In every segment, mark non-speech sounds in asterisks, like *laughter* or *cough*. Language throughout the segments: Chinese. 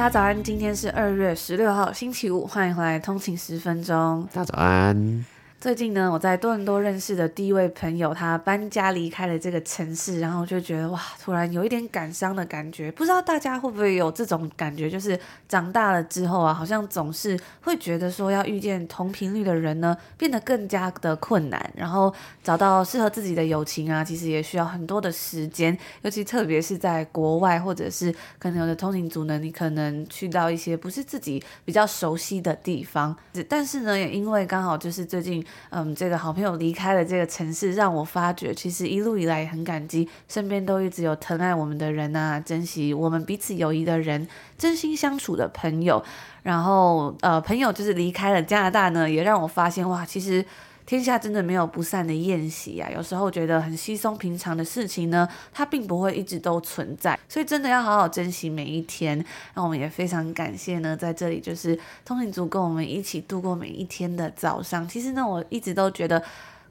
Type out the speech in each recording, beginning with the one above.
大家早安，今天是二月十六号，星期五，欢迎回来通勤十分钟。大家早安。最近呢，我在多伦多认识的第一位朋友，他搬家离开了这个城市，然后就觉得哇，突然有一点感伤的感觉。不知道大家会不会有这种感觉，就是长大了之后啊，好像总是会觉得说要遇见同频率的人呢，变得更加的困难。然后找到适合自己的友情啊，其实也需要很多的时间，尤其特别是在国外，或者是可能有的通勤族呢，你可能去到一些不是自己比较熟悉的地方。但是呢，也因为刚好就是最近。嗯，这个好朋友离开了这个城市，让我发觉，其实一路以来很感激，身边都一直有疼爱我们的人啊，珍惜我们彼此友谊的人，真心相处的朋友。然后，呃，朋友就是离开了加拿大呢，也让我发现，哇，其实。天下真的没有不散的宴席啊！有时候觉得很稀松平常的事情呢，它并不会一直都存在，所以真的要好好珍惜每一天。那我们也非常感谢呢，在这里就是通勤族跟我们一起度过每一天的早上。其实呢，我一直都觉得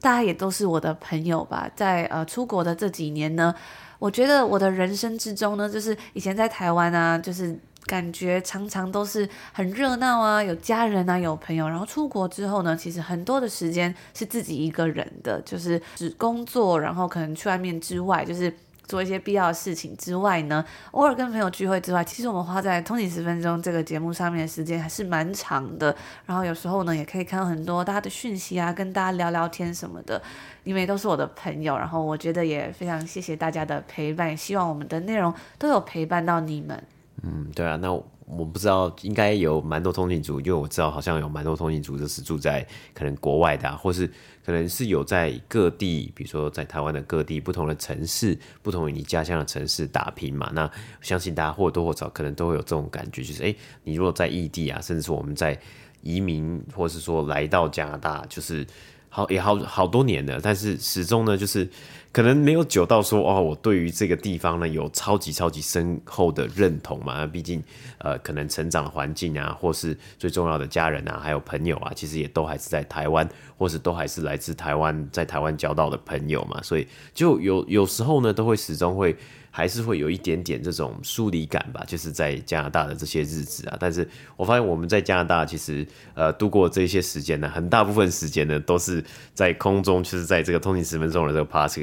大家也都是我的朋友吧。在呃出国的这几年呢，我觉得我的人生之中呢，就是以前在台湾啊，就是。感觉常常都是很热闹啊，有家人啊，有朋友。然后出国之后呢，其实很多的时间是自己一个人的，就是只工作，然后可能去外面之外，就是做一些必要的事情之外呢，偶尔跟朋友聚会之外，其实我们花在通勤十分钟这个节目上面的时间还是蛮长的。然后有时候呢，也可以看到很多大家的讯息啊，跟大家聊聊天什么的，因为都是我的朋友。然后我觉得也非常谢谢大家的陪伴，希望我们的内容都有陪伴到你们。嗯，对啊，那我不知道，应该有蛮多通勤族，因为我知道好像有蛮多通勤族就是住在可能国外的，或是可能是有在各地，比如说在台湾的各地不同的城市，不同于你家乡的城市打拼嘛。那相信大家或多或少可能都会有这种感觉，就是诶，你如果在异地啊，甚至是我们在移民，或是说来到加拿大，就是好也好好多年了，但是始终呢，就是。可能没有久到说哦，我对于这个地方呢有超级超级深厚的认同嘛。毕竟呃，可能成长的环境啊，或是最重要的家人啊，还有朋友啊，其实也都还是在台湾，或是都还是来自台湾，在台湾交到的朋友嘛。所以就有有时候呢，都会始终会。还是会有一点点这种疏离感吧，就是在加拿大的这些日子啊。但是我发现我们在加拿大其实呃度过这些时间呢，很大部分时间呢都是在空中，就是在这个通勤十分钟的这个 pass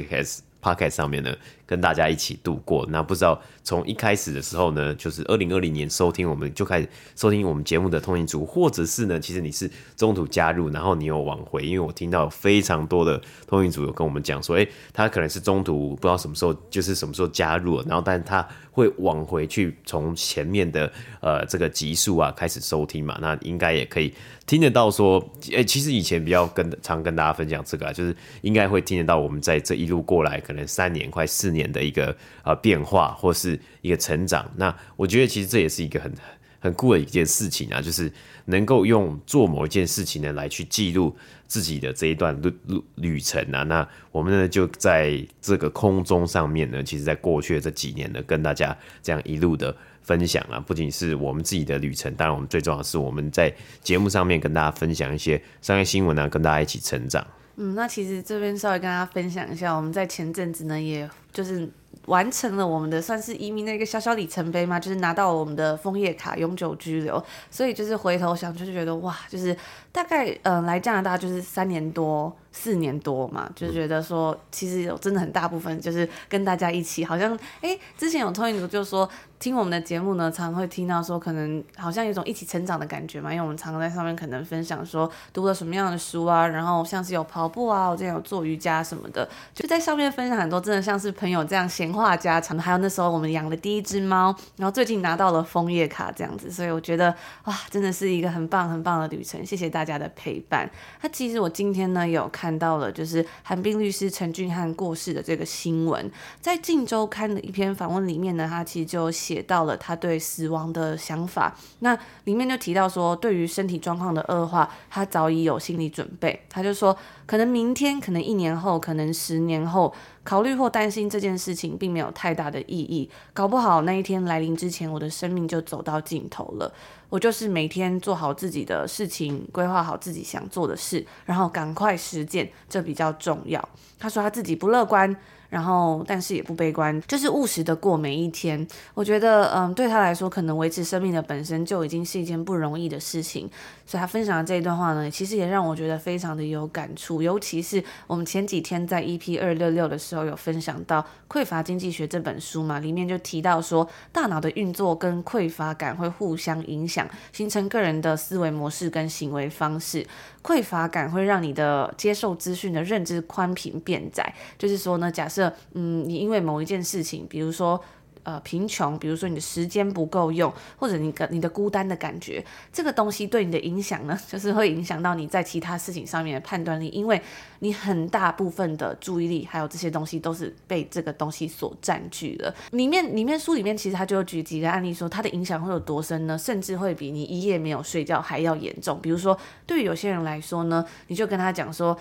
podcast 上面呢。跟大家一起度过，那不知道从一开始的时候呢，就是二零二零年收听我们就开始收听我们节目的通勤族，或者是呢，其实你是中途加入，然后你有往回，因为我听到非常多的通勤族有跟我们讲说，诶、欸，他可能是中途不知道什么时候，就是什么时候加入了，然后但他会往回去从前面的呃这个集数啊开始收听嘛，那应该也可以听得到说，诶、欸，其实以前比较跟常跟大家分享这个啊，就是应该会听得到我们在这一路过来，可能三年快四年。年的一个呃变化或是一个成长，那我觉得其实这也是一个很很酷的一件事情啊，就是能够用做某一件事情呢来去记录自己的这一段路路旅程啊。那我们呢就在这个空中上面呢，其实在过去的这几年呢，跟大家这样一路的分享啊，不仅是我们自己的旅程，当然我们最重要的是我们在节目上面跟大家分享一些商业新闻啊，跟大家一起成长。嗯，那其实这边稍微跟大家分享一下，我们在前阵子呢，也就是完成了我们的算是移民的一个小小里程碑嘛，就是拿到我们的枫叶卡永久居留，所以就是回头想，就是觉得哇，就是大概嗯、来加拿大就是三年多。四年多嘛，就觉得说，其实有真的很大部分就是跟大家一起，好像哎、之前有通勤族就说听我们的节目呢，常常会听到说，可能好像有一种一起成长的感觉嘛，因为我们常常在上面可能分享说读了什么样的书啊，然后像是有跑步啊，我之前有做瑜伽什么的，就在上面分享很多，真的像是朋友这样闲闲话家常，还有那时候我们养的第一只猫，然后最近拿到了枫叶卡这样子，所以我觉得哇，真的是一个很棒很棒的旅程，谢谢大家的陪伴。那其实我今天呢有看到了，就是韩冰律师陈俊翰过世的这个新闻，在《镜周刊》的一篇访问里面呢，他其实就写到了他对死亡的想法，那里面就提到说，对于身体状况的恶化，他早已有心理准备，他就说。可能明天，可能一年后，可能十年后，考虑或担心这件事情并没有太大的意义。搞不好那一天来临之前，我的生命就走到尽头了。我就是每天做好自己的事情，规划好自己想做的事，然后赶快实践，这比较重要。他说他自己不乐观。然后，但是也不悲观，就是务实的过每一天。我觉得，嗯，对他来说，可能维持生命的本身就已经是一件不容易的事情。所以他分享的这一段话呢，其实也让我觉得非常的有感触。尤其是我们前几天在 EP 二六六的时候有分享到《匮乏经济学》这本书嘛，里面就提到说，大脑的运作跟匮乏感会互相影响，形成个人的思维模式跟行为方式。匮乏感会让你的接受资讯的认知宽频变窄，就是说呢，假设嗯，你因为某一件事情，比如说。呃，贫穷，比如说你的时间不够用，或者你你的孤单的感觉，这个东西对你的影响呢，*laughs* 就是会影响到你在其他事情上面的判断力，因为你很大部分的注意力还有这些东西都是被这个东西所占据了。里面里面书里面其实他就举几个案例说，它的影响会有多深呢？甚至会比你一夜没有睡觉还要严重。比如说，对于有些人来说呢，你就跟他讲说。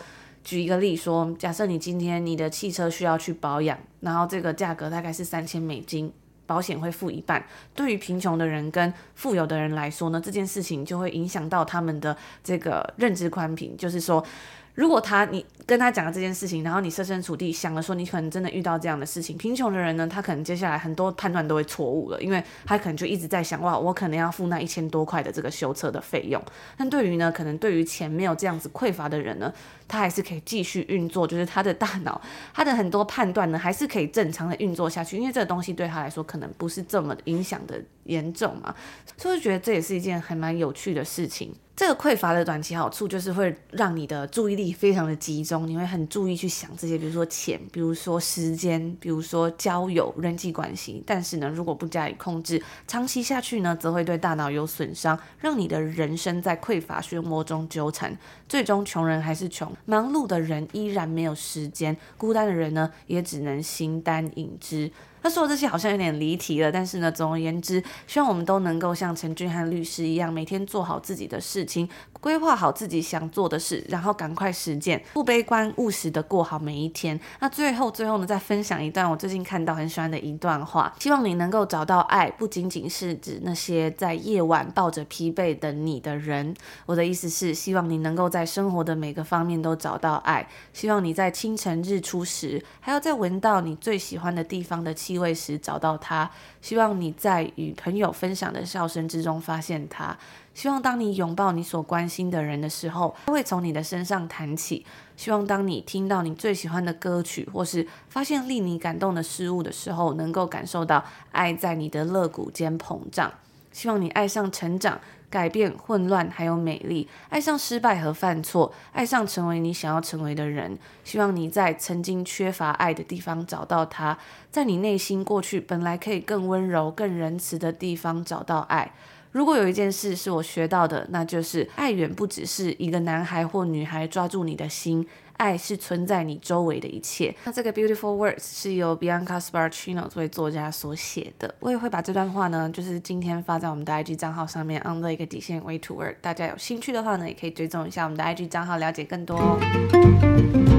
举一个例说，假设你今天你的汽车需要去保养，然后这个价格大概是三千美金，保险会付一半。对于贫穷的人跟富有的人来说呢，这件事情就会影响到他们的这个认知宽频，就是说。如果他你跟他讲了这件事情，然后你设身处地想了说，你可能真的遇到这样的事情，贫穷的人呢，他可能接下来很多判断都会错误了，因为他可能就一直在想，哇，我可能要付那一千多块的这个修车的费用。但对于呢，可能对于钱没有这样子匮乏的人呢，他还是可以继续运作，就是他的大脑，他的很多判断呢，还是可以正常的运作下去，因为这个东西对他来说可能不是这么影响的严重嘛，所以我觉得这也是一件还蛮有趣的事情。这个匮乏的短期好处就是会让你的注意力非常的集中，你会很注意去想这些，比如说钱，比如说时间，比如说交友、人际关系。但是呢，如果不加以控制，长期下去呢，则会对大脑有损伤，让你的人生在匮乏漩涡中纠缠，最终穷人还是穷，忙碌的人依然没有时间，孤单的人呢，也只能形单影只。他说这些好像有点离题了，但是呢，总而言之，希望我们都能够像陈俊翰律师一样，每天做好自己的事情，规划好自己想做的事，然后赶快实践，不悲观，务实的过好每一天。那最后，最后呢，再分享一段我最近看到很喜欢的一段话，希望你能够找到爱，不仅仅是指那些在夜晚抱着疲惫等你的人。我的意思是，希望你能够在生活的每个方面都找到爱，希望你在清晨日出时，还要在闻到你最喜欢的地方的气味时找到他，希望你在与朋友分享的笑声之中发现他，希望当你拥抱你所关心的人的时候，他会从你的身上弹起，希望当你听到你最喜欢的歌曲，或是发现令你感动的事物的时候，能够感受到爱在你的肋骨间膨胀，希望你爱上成长。改变、混乱，还有美丽；爱上失败和犯错，爱上成为你想要成为的人。希望你在曾经缺乏爱的地方找到它，在你内心过去本来可以更温柔、更仁慈的地方找到爱。如果有一件事是我学到的，那就是爱远不只是一个男孩或女孩抓住你的心。爱是存在你周围的一切。那这个 Beautiful Words 是由 Bianca Sparcino 作为作家所写的。我也会把这段话呢，就是今天发在我们的 IG 账号上面，under 一个底线 Way to Work。大家有兴趣的话呢，也可以追踪一下我们的 IG 账号，了解更多哦。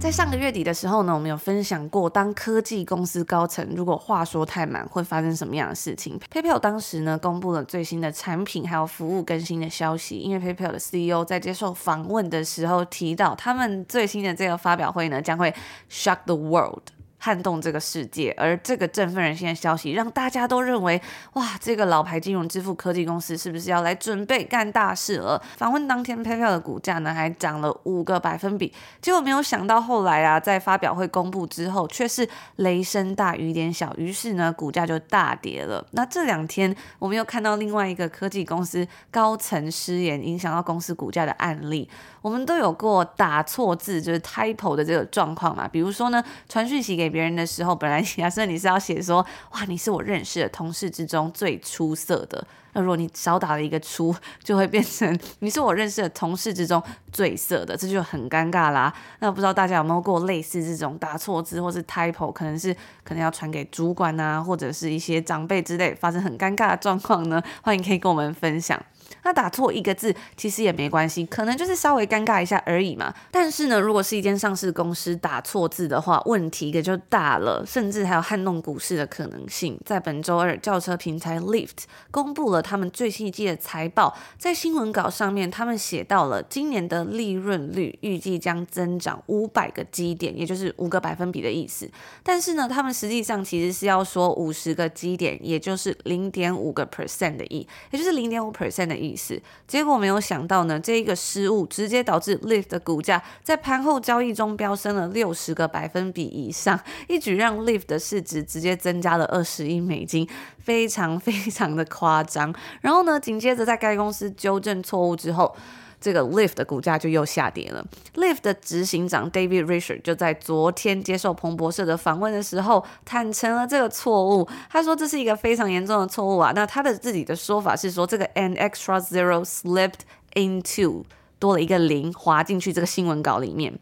在上个月底的时候呢，我们有分享过，当科技公司高层如果话说太满，会发生什么样的事情。PayPal 当时呢，公布了最新的产品还有服务更新的消息。因为 PayPal 的 CEO 在接受访问的时候提到，他们最新的这个发表会呢，将会 shock the world。撼动这个世界。而这个振奋人心的消息，让大家都认为，哇，这个老牌金融支付科技公司是不是要来准备干大事了？访问当天，PayPal 的股价呢还涨了五个百分比。结果没有想到，后来啊，在发表会公布之后，却是雷声大雨点小，于是呢，股价就大跌了。那这两天，我们又看到另外一个科技公司高层失言，影响到公司股价的案例。我们都有过打错字，就是 typo 的这个状况嘛。比如说呢，传讯息给给别人的时候，本来 *laughs* 假设你是要写说，哇，你是我认识的同事之中最出色的。那如果你少打了一个出，就会变成你是我认识的同事之中最色的，这就很尴尬啦。那不知道大家有没有过类似这种打错字或是 typo，可能是可能要传给主管啊，或者是一些长辈之类，发生很尴尬的状况呢？欢迎可以跟我们分享。那打错一个字其实也没关系，可能就是稍微尴尬一下而已嘛。但是呢，如果是一间上市公司打错字的话，问题可就大了，甚至还有撼动股市的可能性。在本周二，轿车平台 Lyft 公布了他们最新一季的财报，在新闻稿上面，他们写到了今年的利润率预计将增长五百个基点，也就是五个百分比的意思。但是呢，他们实际上其实是要说五十个基点，也就是零点五个 percent 的意，也就是零点五 percent 的意。思，结果没有想到呢，这一个失误直接导致 Lyft 的股价在盘后交易中飙升了六十个百分比以上，一举让 Lyft 的市值直接增加了二十亿美金，非常非常的夸张。然后呢，紧接着在该公司纠正错误之后。这个 Lyft 的股价就又下跌了。Lyft 的执行长 David Richard 就在昨天接受彭博社的访问的时候，坦承了这个错误。他说这是一个非常严重的错误啊。那他的自己的说法是说，这个 an extra zero slipped into。多了一个零滑进去这个新闻稿里面，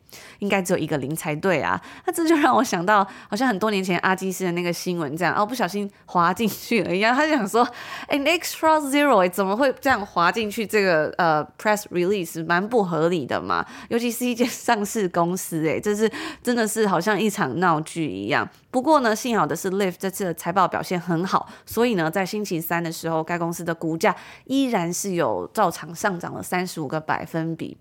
应该只有一个零才对啊。那这就让我想到，好像很多年前阿基斯的那个新闻这样，哦，不小心滑进去了一样。他就想说，an extra zero 怎么会这样滑进去？这个呃 press release 蛮不合理的嘛，尤其是一间上市公司，诶，这是真的是好像一场闹剧一样。不过呢，幸好的是 l i f t 这次的财报表现很好，所以呢，在星期三的时候，该公司的股价依然是有照常上涨了三十五个百分比。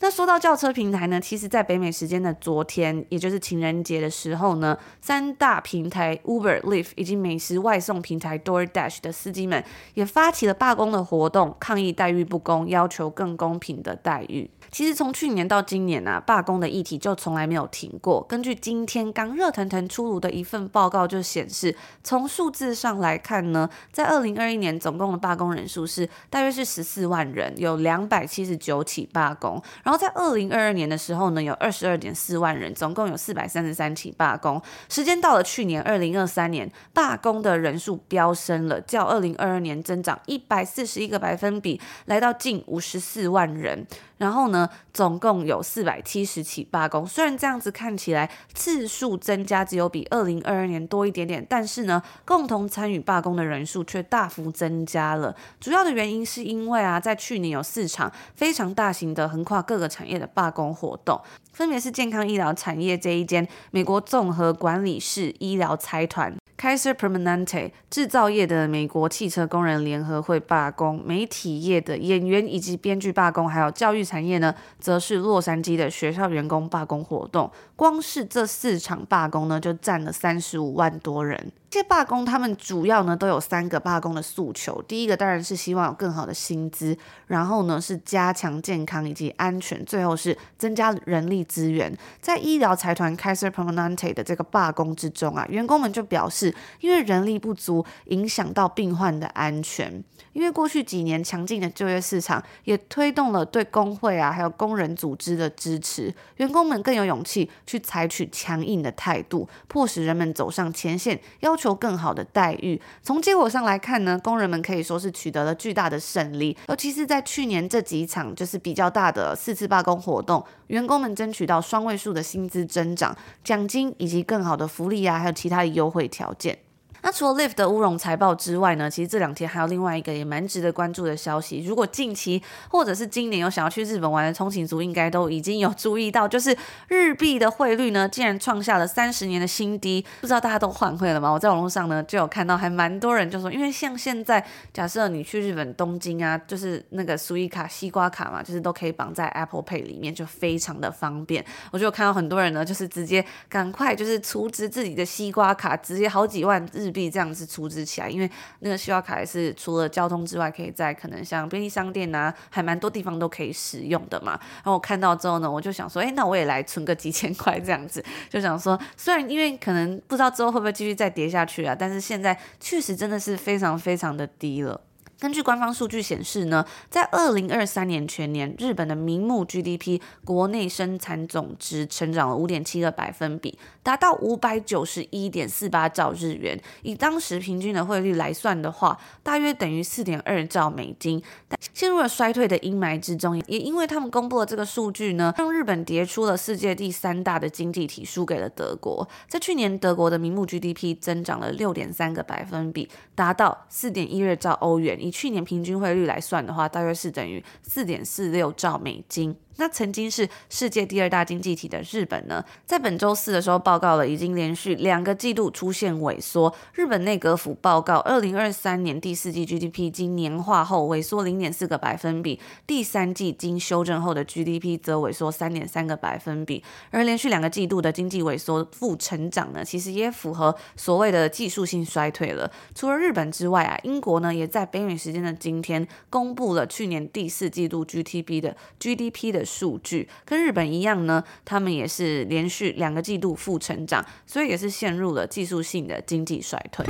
那说到轿车平台呢，其实在北美时间的昨天，也就是情人节的时候呢，三大平台 Uber、l i f t 以及美食外送平台 DoorDash 的司机们也发起了罢工的活动，抗议待遇不公，要求更公平的待遇。其实从去年到今年啊，罢工的议题就从来没有停过。根据今天刚热腾腾出炉的一份报告就显示，从数字上来看呢，在二零二一年总共的罢工人数是大约是十四万人，有两百七十九起罢工。然后在二零二二年的时候呢，有二十二点四万人，总共有四百三十三起罢工。时间到了去年二零二三年，罢工的人数飙升了，较二零二二年增长一百四十一个百分比，来到近五十四万人。然后呢，总共有四百七十起罢工。虽然这样子看起来次数增加只有比二零二二年多一点点，但是呢，共同参与罢工的人数却大幅增加了。主要的原因是因为啊，在去年有四场非常大型的横跨各个产业的罢工活动，分别是健康医疗产业这一间美国综合管理式医疗财团。Kaiser Permanente 制造业的美国汽车工人联合会罢工，媒体业的演员以及编剧罢工，还有教育产业呢，则是洛杉矶的学校员工罢工活动。光是这四场罢工呢，就占了三十五万多人。这些罢工，他们主要呢都有三个罢工的诉求。第一个当然是希望有更好的薪资，然后呢是加强健康以及安全，最后是增加人力资源。在医疗财团 Kaiser Permanente 的这个罢工之中啊，员工们就表示，因为人力不足，影响到病患的安全。因为过去几年强劲的就业市场，也推动了对工会啊还有工人组织的支持，员工们更有勇气去采取强硬的态度，迫使人们走上前线，要求。更好的待遇。从结果上来看呢，工人们可以说是取得了巨大的胜利。尤其是在去年这几场就是比较大的四次罢工活动，员工们争取到双位数的薪资增长、奖金以及更好的福利啊，还有其他的优惠条件。那除了 Lyft 的乌龙财报之外呢，其实这两天还有另外一个也蛮值得关注的消息。如果近期或者是今年有想要去日本玩的通勤族，应该都已经有注意到，就是日币的汇率呢，竟然创下了三十年的新低。不知道大家都换汇了吗？我在网络上呢就有看到，还蛮多人就说，因为像现在假设你去日本东京啊，就是那个 Suica 西瓜卡嘛，就是都可以绑在 Apple Pay 里面，就非常的方便。我就有看到很多人呢，就是直接赶快就是储值自己的西瓜卡，直接好几万日币。这样子出资起来，因为那个需要卡也是除了交通之外，可以在可能像便利商店啊，还蛮多地方都可以使用的嘛。然后我看到之后呢，我就想说，哎，那我也来存个几千块这样子，就想说，虽然因为可能不知道之后会不会继续再跌下去啊，但是现在确实真的是非常非常的低了。根据官方数据显示呢，在二零二三年全年，日本的名目 GDP 国内生产总值成长了五点七个百分比，达到五百九十一点四八兆日元。以当时平均的汇率来算的话，大约等于四点二兆美金。但陷入了衰退的阴霾之中，也因为他们公布了这个数据呢，让日本跌出了世界第三大的经济体，输给了德国。在去年，德国的名目 GDP 增长了六点三个百分比，达到四点一二兆欧元。以去年平均汇率来算的话，大约是等于四点四六兆美金。那曾经是世界第二大经济体的日本呢，在本周四的时候报告了，已经连续两个季度出现萎缩。日本内阁府报告，二零二三年第四季 GDP 经年化后萎缩零点四个百分比，第三季经修正后的 GDP 则萎缩三点三个百分比。而连续两个季度的经济萎缩负成长呢，其实也符合所谓的技术性衰退了。除了日本之外啊，英国呢也在北美时间的今天公布了去年第四季度 GDP 的 GDP 的。数据跟日本一样呢，他们也是连续两个季度负成长，所以也是陷入了技术性的经济衰退。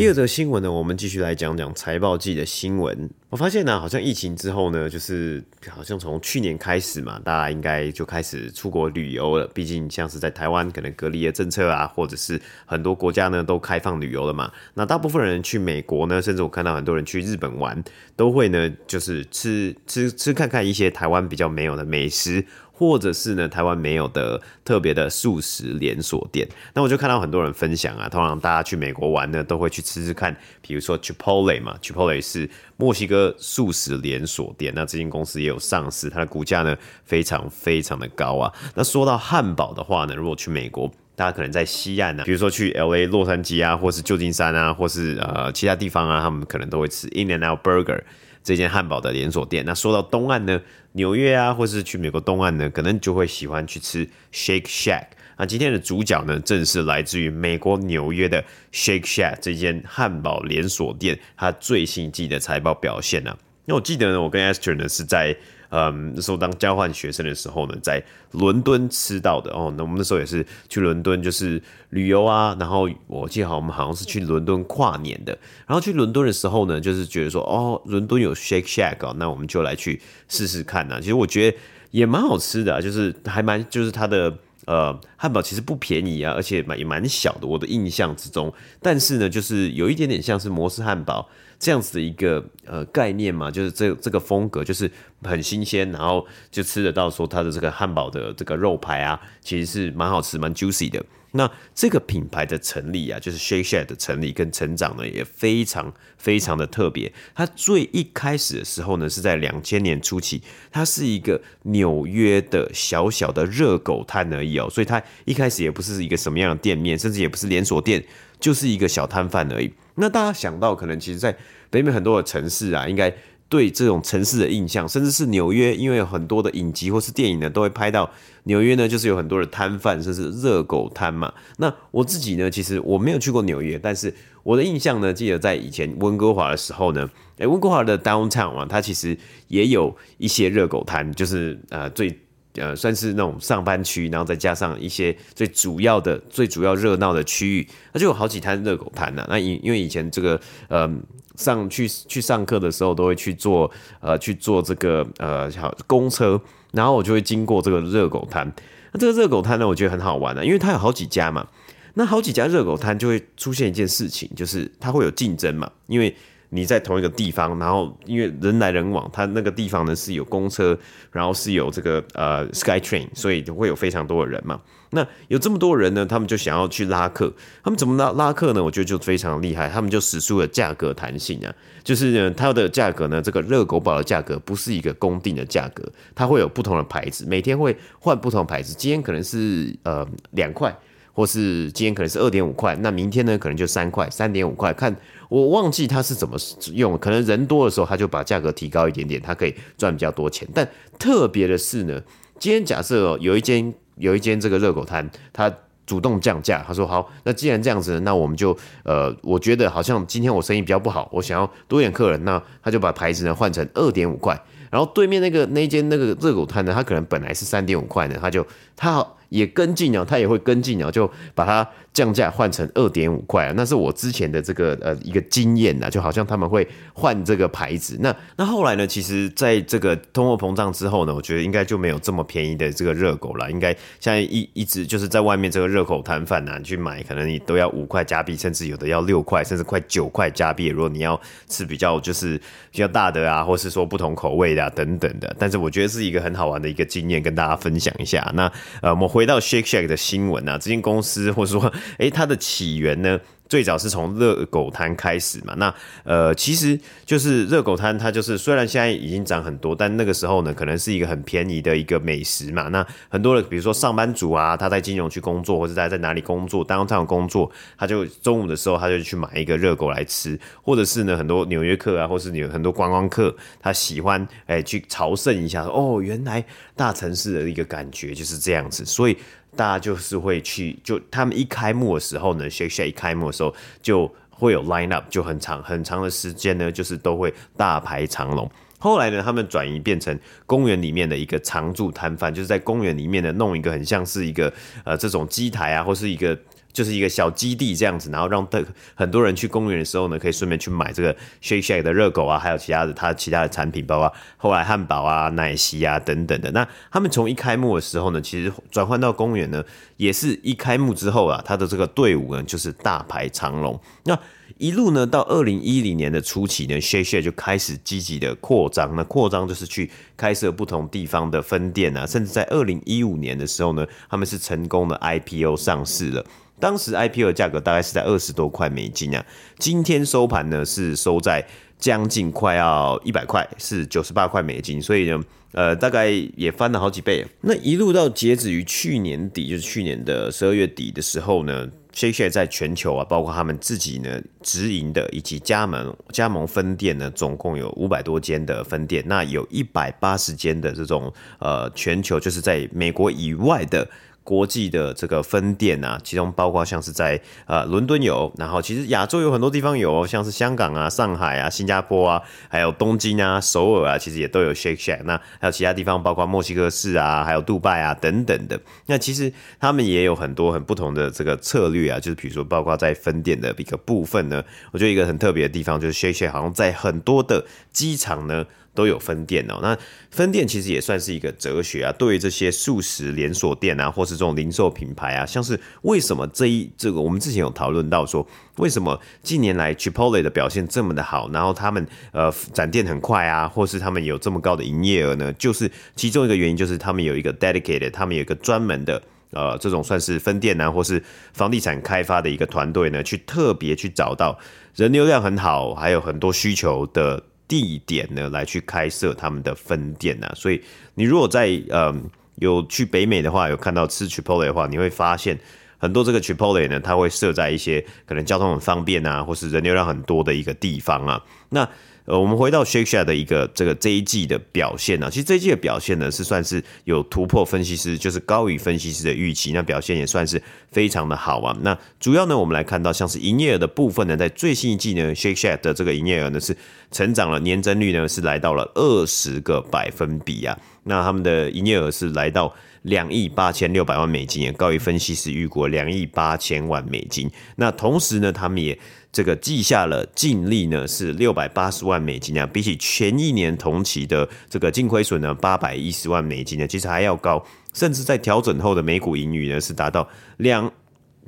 第二则新闻呢，我们继续来讲讲财报季的新闻。我发现呢，好像疫情之后呢，就是好像从去年开始嘛，大家应该就开始出国旅游了。毕竟像是在台湾，可能隔离的政策啊，或者是很多国家呢都开放旅游了嘛。那大部分人去美国呢，甚至我看到很多人去日本玩，都会呢就是吃吃吃看看一些台湾比较没有的美食。或者是呢，台湾没有的特别的素食连锁店，那我就看到很多人分享啊，通常大家去美国玩呢，都会去吃吃看，比如说 Chipotle 嘛，Chipotle 是墨西哥素食连锁店，那这间公司也有上市，它的股价呢非常非常的高啊。那说到汉堡的话呢，如果去美国，大家可能在西岸呢、啊，比如说去 LA 洛杉矶啊，或是旧金山啊，或是呃其他地方啊，他们可能都会吃 In-N-Out Burger。这间汉堡的连锁店。那说到东岸呢，纽约啊，或是去美国东岸呢，可能就会喜欢去吃 Shake Shack。那今天的主角呢，正是来自于美国纽约的 Shake Shack 这间汉堡连锁店，它最新季的财报表现呢、啊。那我记得呢，我跟 Esther 呢是在。嗯，那时候当交换学生的时候呢，在伦敦吃到的哦。那我们那时候也是去伦敦，就是旅游啊。然后我记得好，我们好像是去伦敦跨年的。然后去伦敦的时候呢，就是觉得说，哦，伦敦有 Shake Shack 哦，那我们就来去试试看呐。其实我觉得也蛮好吃的，就是还蛮，就是它的呃汉堡其实不便宜啊，而且蛮也蛮小的，我的印象之中。但是呢，就是有一点点像是摩斯汉堡。这样子的一个呃概念嘛，就是这这个风格就是很新鲜，然后就吃得到说它的这个汉堡的这个肉排啊，其实是蛮好吃、蛮 juicy 的。那这个品牌的成立啊，就是 Shake Shack 的成立跟成长呢，也非常非常的特别。它最一开始的时候呢，是在两千年初期，它是一个纽约的小小的热狗摊而已哦，所以它一开始也不是一个什么样的店面，甚至也不是连锁店，就是一个小摊贩而已。那大家想到，可能其实，在北美很多的城市啊，应该对这种城市的印象，甚至是纽约，因为有很多的影集或是电影呢，都会拍到纽约呢，就是有很多的摊贩，甚至热狗摊嘛。那我自己呢，其实我没有去过纽约，但是我的印象呢，记得在以前温哥华的时候呢，诶，温哥华的 downtown 啊，它其实也有一些热狗摊，就是呃最。呃，算是那种上班区，然后再加上一些最主要的、最主要热闹的区域，那就有好几摊热狗摊呐。那因因为以前这个呃上去去上课的时候，都会去坐呃去坐这个呃小公车，然后我就会经过这个热狗摊。那这个热狗摊呢，我觉得很好玩的，因为它有好几家嘛。那好几家热狗摊就会出现一件事情，就是它会有竞争嘛，因为。你在同一个地方，然后因为人来人往，它那个地方呢是有公车，然后是有这个呃 SkyTrain，所以就会有非常多的人嘛。那有这么多人呢，他们就想要去拉客，他们怎么拉拉客呢？我觉得就非常厉害，他们就使出了价格弹性啊，就是呢，它的价格呢，这个热狗堡的价格不是一个公定的价格，它会有不同的牌子，每天会换不同牌子，今天可能是呃两块。或是今天可能是二点五块，那明天呢可能就三块、三点五块，看我忘记他是怎么用，可能人多的时候他就把价格提高一点点，他可以赚比较多钱。但特别的是呢，今天假设有一间有一间这个热狗摊，他主动降价，他说好，那既然这样子，那我们就呃，我觉得好像今天我生意比较不好，我想要多点客人，那他就把牌子呢换成二点五块，然后对面那个那间那个热狗摊呢，他可能本来是三点五块呢，他就他。也跟进啊，他也会跟进啊，就把它降价换成二点五块啊，那是我之前的这个呃一个经验啊，就好像他们会换这个牌子。那那后来呢，其实在这个通货膨胀之后呢，我觉得应该就没有这么便宜的这个热狗了。应该现在一一直就是在外面这个热狗摊贩啊，去买可能你都要五块加币，甚至有的要六块，甚至快九块加币。如果你要吃比较就是比较大的啊，或是说不同口味的啊等等的，但是我觉得是一个很好玩的一个经验，跟大家分享一下。那呃，我们回到 Shake Shack 的新闻啊，这间公司或者说，哎，它的起源呢？最早是从热狗摊开始嘛，那呃，其实就是热狗摊，它就是虽然现在已经涨很多，但那个时候呢，可能是一个很便宜的一个美食嘛。那很多的，比如说上班族啊，他在金融区工作，或者在在哪里工作，当这样工作，他就中午的时候他就去买一个热狗来吃，或者是呢，很多纽约客啊，或是有很多观光客，他喜欢哎、去朝圣一下，哦，原来大城市的一个感觉就是这样子，所以。大家就是会去，就他们一开幕的时候呢，Shake Shake 一开幕的时候就会有 line up，就很长很长的时间呢，就是都会大排长龙。后来呢，他们转移变成公园里面的一个常驻摊贩，就是在公园里面呢弄一个很像是一个呃这种机台啊，或是一个。就是一个小基地这样子，然后让很多人去公园的时候呢，可以顺便去买这个 Shake Shack 的热狗啊，还有其他的它其他的产品，包括后来汉堡啊、奶昔啊等等的。那他们从一开幕的时候呢，其实转换到公园呢，也是一开幕之后啊，他的这个队伍呢就是大排长龙。那一路呢到二零一零年的初期呢，Shake Shack 就开始积极的扩张。那扩张就是去开设不同地方的分店啊，甚至在二零一五年的时候呢，他们是成功的 IPO 上市了。当时 IPO 的价格大概是在二十多块美金啊，今天收盘呢是收在将近快要一百块，是九十八块美金，所以呢，呃，大概也翻了好几倍。那一路到截止于去年底，就是去年的十二月底的时候呢，Shake Shack 在全球啊，包括他们自己呢直营的以及加盟加盟分店呢，总共有五百多间的分店，那有一百八十间的这种呃全球就是在美国以外的。国际的这个分店啊，其中包括像是在呃伦敦有，然后其实亚洲有很多地方有，像是香港啊、上海啊、新加坡啊，还有东京啊、首尔啊，其实也都有 Shake Shack。那还有其他地方，包括墨西哥市啊，还有杜拜啊等等的。那其实他们也有很多很不同的这个策略啊，就是比如说，包括在分店的一个部分呢，我觉得一个很特别的地方就是 Shake Shack 好像在很多的机场呢。都有分店哦，那分店其实也算是一个哲学啊。对于这些素食连锁店啊，或是这种零售品牌啊，像是为什么这一这个，我们之前有讨论到说，为什么近年来 Chipotle 的表现这么的好，然后他们呃展店很快啊，或是他们有这么高的营业额呢？就是其中一个原因，就是他们有一个 dedicated，他们有一个专门的呃这种算是分店啊，或是房地产开发的一个团队呢，去特别去找到人流量很好，还有很多需求的。地点呢，来去开设他们的分店呐、啊，所以你如果在呃有去北美的话，有看到吃 Chipotle 的话，你会发现很多这个 Chipotle 呢，它会设在一些可能交通很方便啊，或是人流量很多的一个地方啊，那。呃，我们回到 Shake Shack 的一个这个这一季的表现呢，其实这一季的表现呢是算是有突破分析师，就是高于分析师的预期，那表现也算是非常的好啊。那主要呢，我们来看到像是营业额的部分呢，在最新一季呢，Shake Shack 的这个营业额呢是成长了，年增率呢是来到了二十个百分比啊。那他们的营业额是来到两亿八千六百万美金，也高于分析师预估两亿八千万美金。那同时呢，他们也这个记下了净利呢是六百八十万美金啊，比起前一年同期的这个净亏损呢八百一十万美金呢，其实还要高，甚至在调整后的每股盈余呢是达到两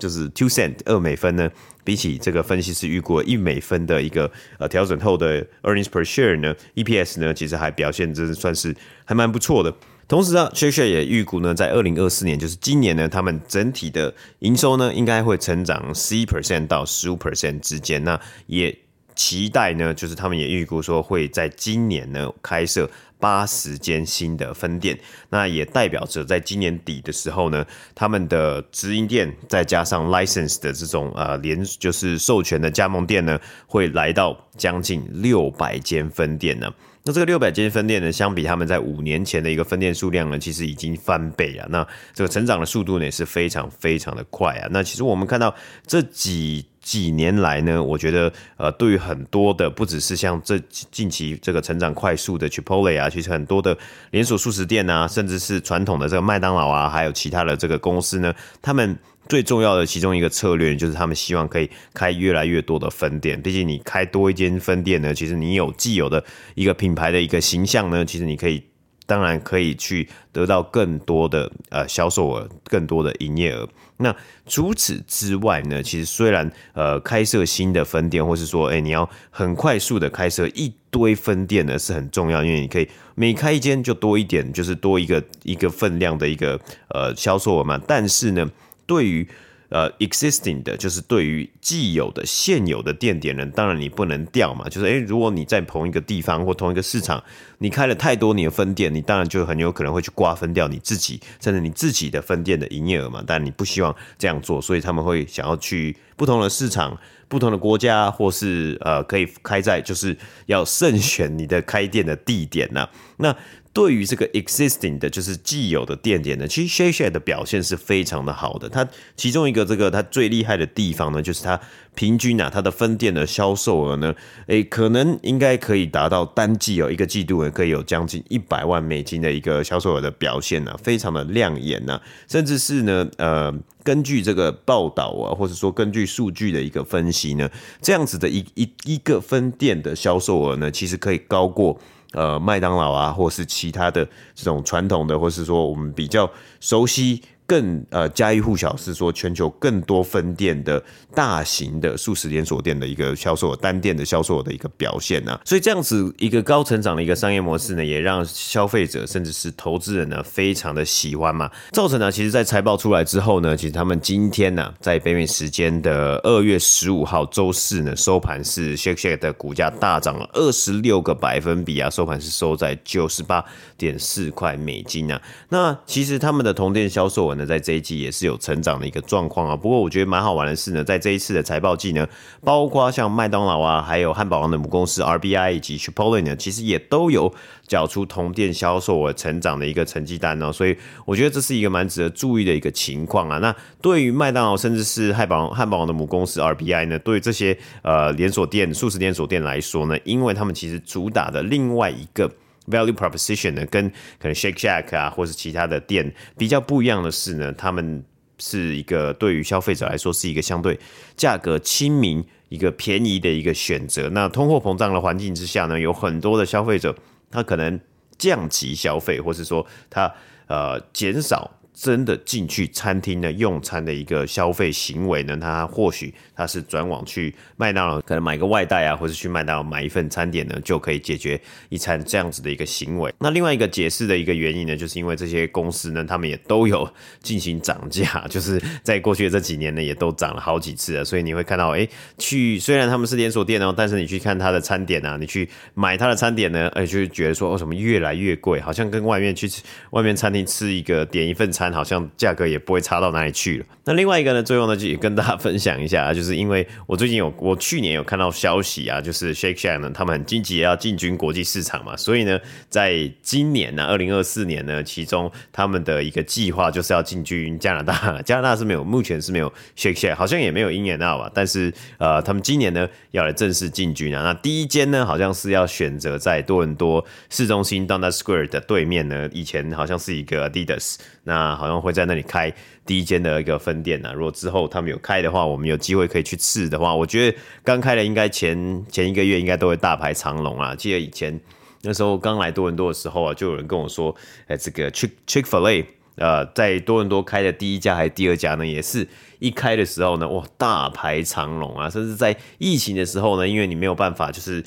就是 two cent 二美分呢，比起这个分析师预估一美分的一个呃调整后的 earnings per share 呢，EPS 呢其实还表现真算是还蛮不错的。同时呢，Shake Shack 也预估呢，在二零二四年，就是今年呢，他们整体的营收呢，应该会成长十一 percent 到十五 percent 之间。那也期待呢，就是他们也预估说，会在今年呢开设八十间新的分店。那也代表着在今年底的时候呢，他们的直营店再加上 license 的这种呃连就是授权的加盟店呢，会来到将近六百间分店呢。那这个六百间分店呢，相比他们在五年前的一个分店数量呢，其实已经翻倍了。那这个成长的速度呢，也是非常非常的快啊。那其实我们看到这几几年来呢，我觉得呃，对于很多的不只是像这近期这个成长快速的 Chipotle 啊，其实很多的连锁速食店啊，甚至是传统的这个麦当劳啊，还有其他的这个公司呢，他们。最重要的其中一个策略就是，他们希望可以开越来越多的分店。毕竟你开多一间分店呢，其实你有既有的一个品牌的一个形象呢，其实你可以当然可以去得到更多的呃销售额，更多的营业额。那除此之外呢，其实虽然呃开设新的分店，或是说哎你要很快速的开设一堆分店呢，是很重要，因为你可以每开一间就多一点，就是多一个一个分量的一个呃销售额嘛。但是呢。对于呃 existing 的，就是对于既有的现有的店点呢，当然你不能掉嘛。就是诶，如果你在同一个地方或同一个市场，你开了太多你的分店，你当然就很有可能会去瓜分掉你自己，甚至你自己的分店的营业额嘛。但你不希望这样做，所以他们会想要去不同的市场、不同的国家，或是呃可以开在，就是要慎选你的开店的地点呐、那对于这个 existing 的，就是既有的店点呢，其实 Shasha 的表现是非常的好的。它其中一个这个它最厉害的地方呢，就是它平均啊，它的分店的销售额呢，诶，可能应该可以达到单季有一个季度，可以有将近一百万美金的一个销售额的表现呢，非常的亮眼呢。甚至是呢，呃，根据这个报道啊，或者说根据数据的一个分析呢，这样子的一一一个分店的销售额呢，其实可以高过。呃，麦当劳啊，或是其他的这种传统的，或是说我们比较熟悉。更呃家喻户晓是说全球更多分店的大型的素食连锁店的一个销售，单店的销售的一个表现呢、啊，所以这样子一个高成长的一个商业模式呢，也让消费者甚至是投资人呢非常的喜欢嘛，造成呢，其实在财报出来之后呢，其实他们今天呢，在北美时间的二月十五号周四呢，收盘是 Shake Shack 的股价大涨了二十六个百分比啊，收盘是收在九十八点四块美金啊，那其实他们的同店销售额呢。在这一季也是有成长的一个状况啊，不过我觉得蛮好玩的是呢，在这一次的财报季呢，包括像麦当劳啊，还有汉堡王的母公司 RBI 以及 Chipotle 呢，其实也都有缴出同店销售额成长的一个成绩单哦，所以我觉得这是一个蛮值得注意的一个情况啊。那对于麦当劳甚至是汉堡汉堡王的母公司 RBI 呢，对于这些呃连锁店、素食连锁店来说呢，因为他们其实主打的另外一个。Value proposition 呢，跟可能 Shake Shack 啊，或是其他的店比较不一样的是呢，他们是一个对于消费者来说是一个相对价格亲民、一个便宜的一个选择。那通货膨胀的环境之下呢，有很多的消费者他可能降级消费，或是说他呃减少。真的进去餐厅呢用餐的一个消费行为呢，他或许他是转往去麦当劳，可能买个外带啊，或者去麦当劳买一份餐点呢，就可以解决一餐这样子的一个行为。那另外一个解释的一个原因呢，就是因为这些公司呢，他们也都有进行涨价，*laughs* 就是在过去的这几年呢，也都涨了好几次了。所以你会看到，哎，去虽然他们是连锁店哦，但是你去看他的餐点啊，你去买他的餐点呢，哎，就觉得说，哦什么越来越贵？好像跟外面去吃外面餐厅吃一个点一份餐。好像价格也不会差到哪里去了。那另外一个呢，最后呢，就也跟大家分享一下，*laughs* 就是因为我最近有，我去年有看到消息啊，就是 Shake Shack 呢，他们很积极要进军国际市场嘛，所以呢，在今年呢，二零二四年呢，其中他们的一个计划就是要进军加拿大，*laughs* 加拿大是没有，目前是没有 Shake Shack，好像也没有 In-N-Out 吧，但是呃，他们今年呢要来正式进军啊。那第一间呢，好像是要选择在多伦多市中心 Dundas Square 的对面呢，以前好像是一个 Adidas。那好像会在那里开第一间的一个分店呢。如果之后他们有开的话，我们有机会可以去试的话，我觉得刚开的应该前前一个月应该都会大排长龙啊。记得以前那时候刚来多伦多的时候啊，就有人跟我说，哎，这个 Chick Chick-fil-A 呃，在多伦多开的第一家还是第二家呢，也是一开的时候呢，哇，大排长龙啊！甚至在疫情的时候呢，因为你没有办法，就是。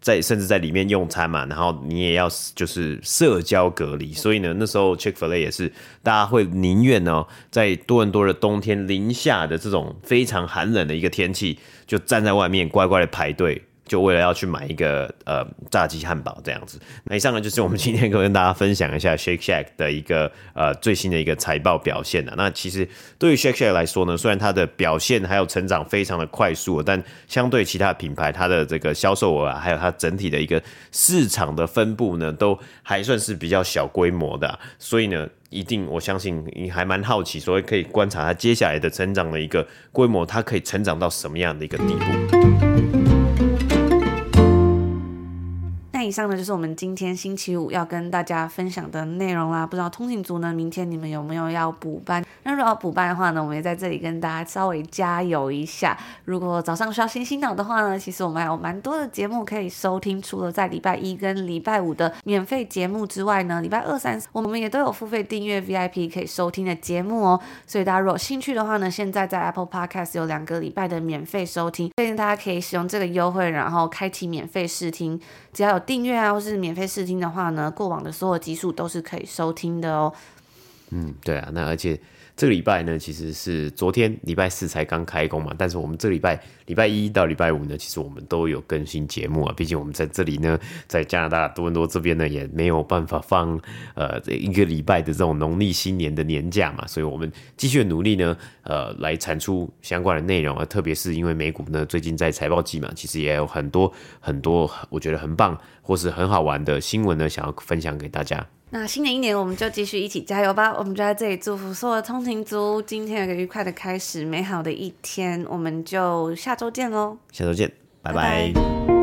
在甚至在里面用餐嘛，然后你也要就是社交隔离，所以呢，那时候 Chick-fil-A 也是大家会宁愿呢，在多伦多的冬天零下的这种非常寒冷的一个天气，就站在外面乖乖的排队。就为了要去买一个呃炸鸡汉堡这样子，那以上呢就是我们今天跟大家分享一下 Shake Shack 的一个呃最新的一个财报表现的。那其实对于 Shake Shack 来说呢，虽然它的表现还有成长非常的快速，但相对其他品牌，它的这个销售额啊，还有它整体的一个市场的分布呢，都还算是比较小规模的。所以呢，一定我相信你还蛮好奇，所以可以观察它接下来的成长的一个规模，它可以成长到什么样的一个地步。以上呢就是我们今天星期五要跟大家分享的内容啦。不知道通勤族呢，明天你们有没有要补班？那如果要补班的话呢，我们也在这里跟大家稍微加油一下。如果早上需要醒醒脑的话呢，其实我们还有蛮多的节目可以收听。除了在礼拜一跟礼拜五的免费节目之外呢，礼拜二、三我们也都有付费订阅 VIP 可以收听的节目哦。所以大家如果有兴趣的话呢，现在在 Apple Podcast 有两个礼拜的免费收听，推荐大家可以使用这个优惠，然后开启免费试听。只要有订音乐啊，或是免费试听的话呢，过往的所有集数都是可以收听的哦。嗯，对啊，那而且。这个礼拜呢，其实是昨天礼拜四才刚开工嘛，但是我们这礼拜礼拜一到礼拜五呢，其实我们都有更新节目啊。毕竟我们在这里呢，在加拿大多伦多这边呢，也没有办法放呃一个礼拜的这种农历新年的年假嘛，所以我们继续努力呢，呃，来产出相关的内容啊。特别是因为美股呢，最近在财报季嘛，其实也有很多很多我觉得很棒或是很好玩的新闻呢，想要分享给大家。那新的一年，我们就继续一起加油吧！我们就在这里祝福所有的通勤族，今天有个愉快的开始，美好的一天。我们就下周见喽！下周见，拜拜。拜拜。